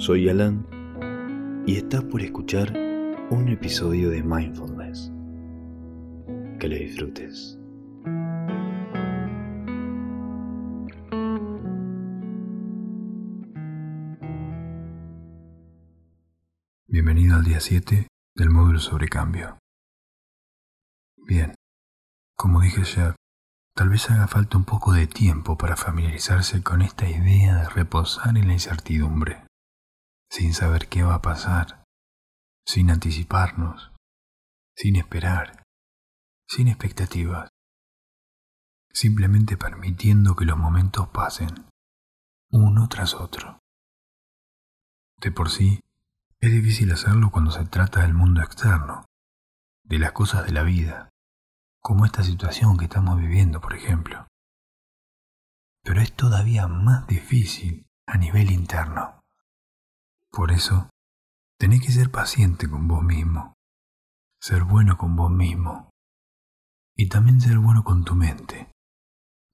Soy Alan y estás por escuchar un episodio de Mindfulness. Que le disfrutes. Bienvenido al día 7 del módulo sobre cambio. Bien, como dije ya, tal vez haga falta un poco de tiempo para familiarizarse con esta idea de reposar en la incertidumbre, sin saber qué va a pasar, sin anticiparnos, sin esperar, sin expectativas, simplemente permitiendo que los momentos pasen, uno tras otro. De por sí, es difícil hacerlo cuando se trata del mundo externo, de las cosas de la vida, como esta situación que estamos viviendo, por ejemplo. Pero es todavía más difícil a nivel interno. Por eso, tenés que ser paciente con vos mismo, ser bueno con vos mismo y también ser bueno con tu mente.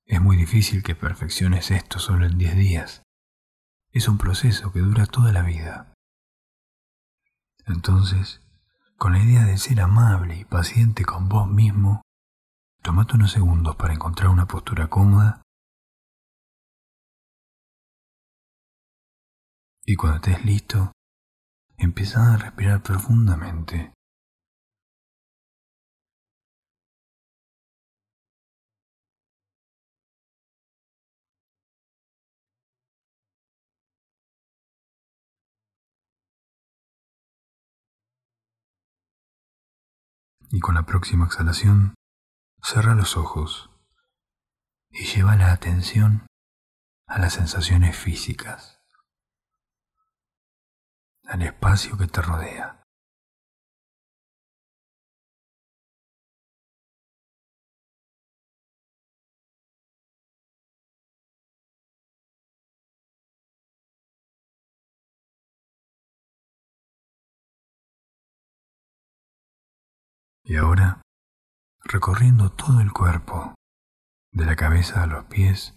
Es muy difícil que perfecciones esto solo en 10 días. Es un proceso que dura toda la vida. Entonces, con la idea de ser amable y paciente con vos mismo, tomate unos segundos para encontrar una postura cómoda y cuando estés listo, empieza a respirar profundamente. y con la próxima exhalación cierra los ojos y lleva la atención a las sensaciones físicas, al espacio que te rodea. Y ahora, recorriendo todo el cuerpo, de la cabeza a los pies,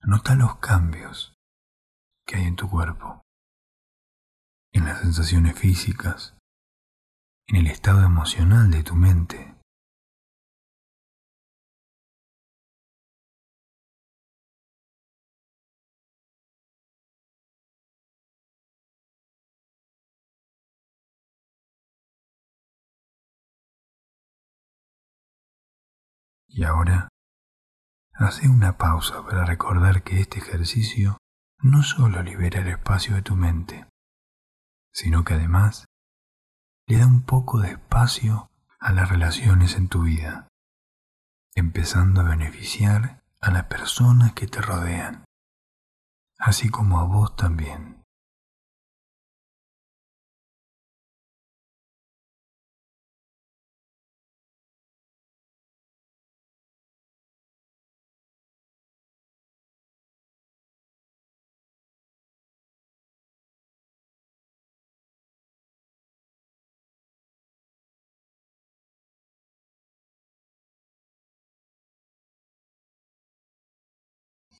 nota los cambios que hay en tu cuerpo, en las sensaciones físicas, en el estado emocional de tu mente. Y ahora, hace una pausa para recordar que este ejercicio no solo libera el espacio de tu mente, sino que además le da un poco de espacio a las relaciones en tu vida, empezando a beneficiar a las personas que te rodean, así como a vos también.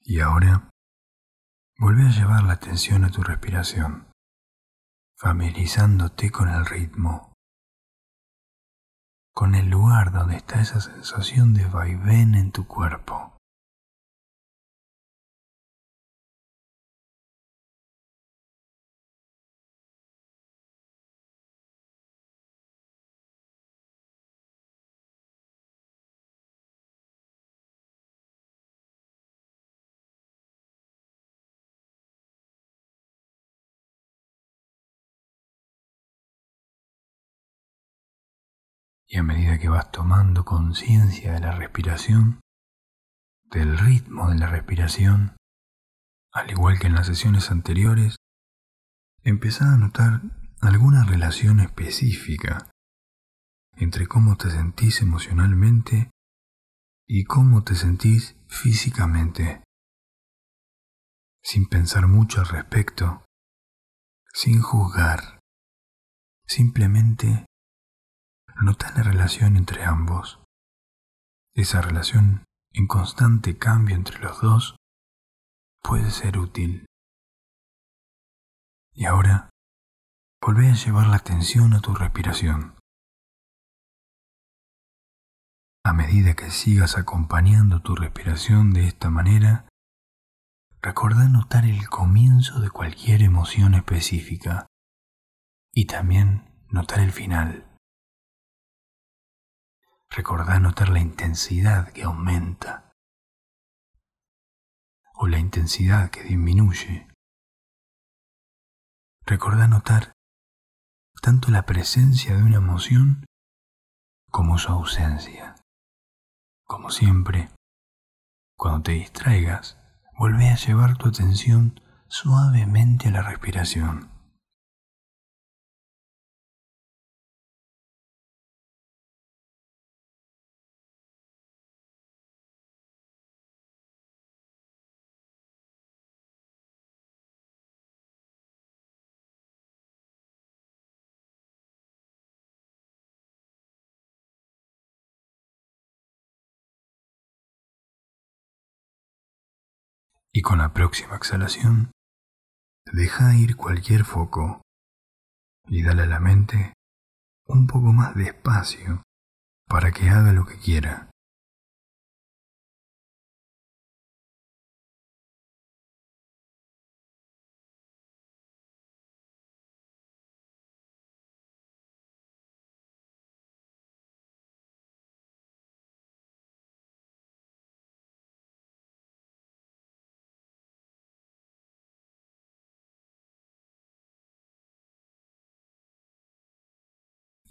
Y ahora, vuelve a llevar la atención a tu respiración, familiarizándote con el ritmo, con el lugar donde está esa sensación de vaivén en tu cuerpo. Y a medida que vas tomando conciencia de la respiración, del ritmo de la respiración, al igual que en las sesiones anteriores, empezás a notar alguna relación específica entre cómo te sentís emocionalmente y cómo te sentís físicamente, sin pensar mucho al respecto, sin juzgar, simplemente Nota la relación entre ambos. Esa relación en constante cambio entre los dos puede ser útil. Y ahora, volvé a llevar la atención a tu respiración. A medida que sigas acompañando tu respiración de esta manera, recordá notar el comienzo de cualquier emoción específica y también notar el final. Recordá notar la intensidad que aumenta o la intensidad que disminuye. Recordá notar tanto la presencia de una emoción como su ausencia. Como siempre, cuando te distraigas, vuelve a llevar tu atención suavemente a la respiración. Y con la próxima exhalación deja ir cualquier foco y dale a la mente un poco más de espacio para que haga lo que quiera.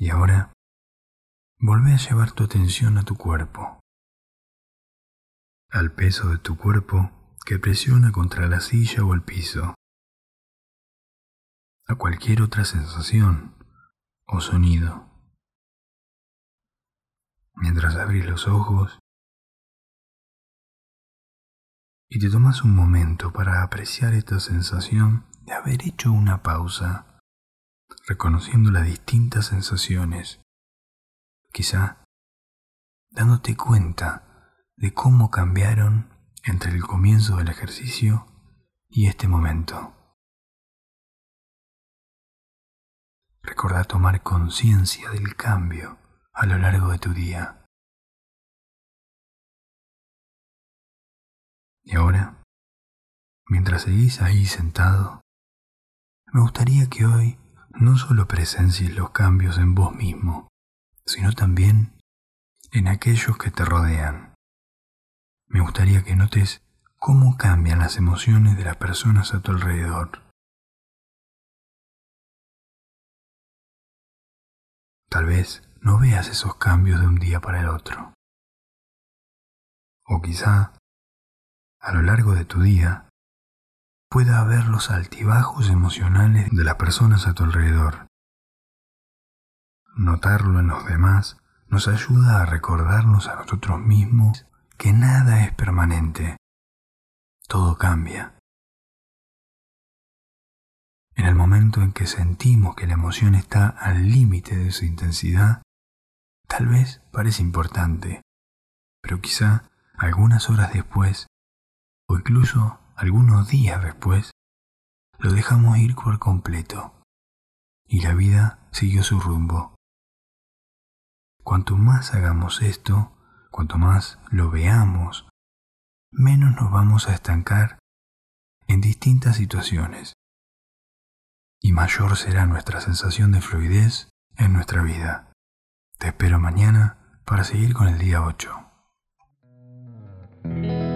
Y ahora, vuelve a llevar tu atención a tu cuerpo, al peso de tu cuerpo que presiona contra la silla o el piso, a cualquier otra sensación o sonido. Mientras abrís los ojos y te tomas un momento para apreciar esta sensación de haber hecho una pausa reconociendo las distintas sensaciones, quizá dándote cuenta de cómo cambiaron entre el comienzo del ejercicio y este momento. Recuerda tomar conciencia del cambio a lo largo de tu día. Y ahora, mientras seguís ahí sentado, me gustaría que hoy no solo presencies los cambios en vos mismo, sino también en aquellos que te rodean. Me gustaría que notes cómo cambian las emociones de las personas a tu alrededor. Tal vez no veas esos cambios de un día para el otro. O quizá, a lo largo de tu día, pueda haber los altibajos emocionales de las personas a tu alrededor. Notarlo en los demás nos ayuda a recordarnos a nosotros mismos que nada es permanente, todo cambia. En el momento en que sentimos que la emoción está al límite de su intensidad, tal vez parece importante, pero quizá algunas horas después, o incluso algunos días después, lo dejamos ir por completo y la vida siguió su rumbo. Cuanto más hagamos esto, cuanto más lo veamos, menos nos vamos a estancar en distintas situaciones y mayor será nuestra sensación de fluidez en nuestra vida. Te espero mañana para seguir con el día 8.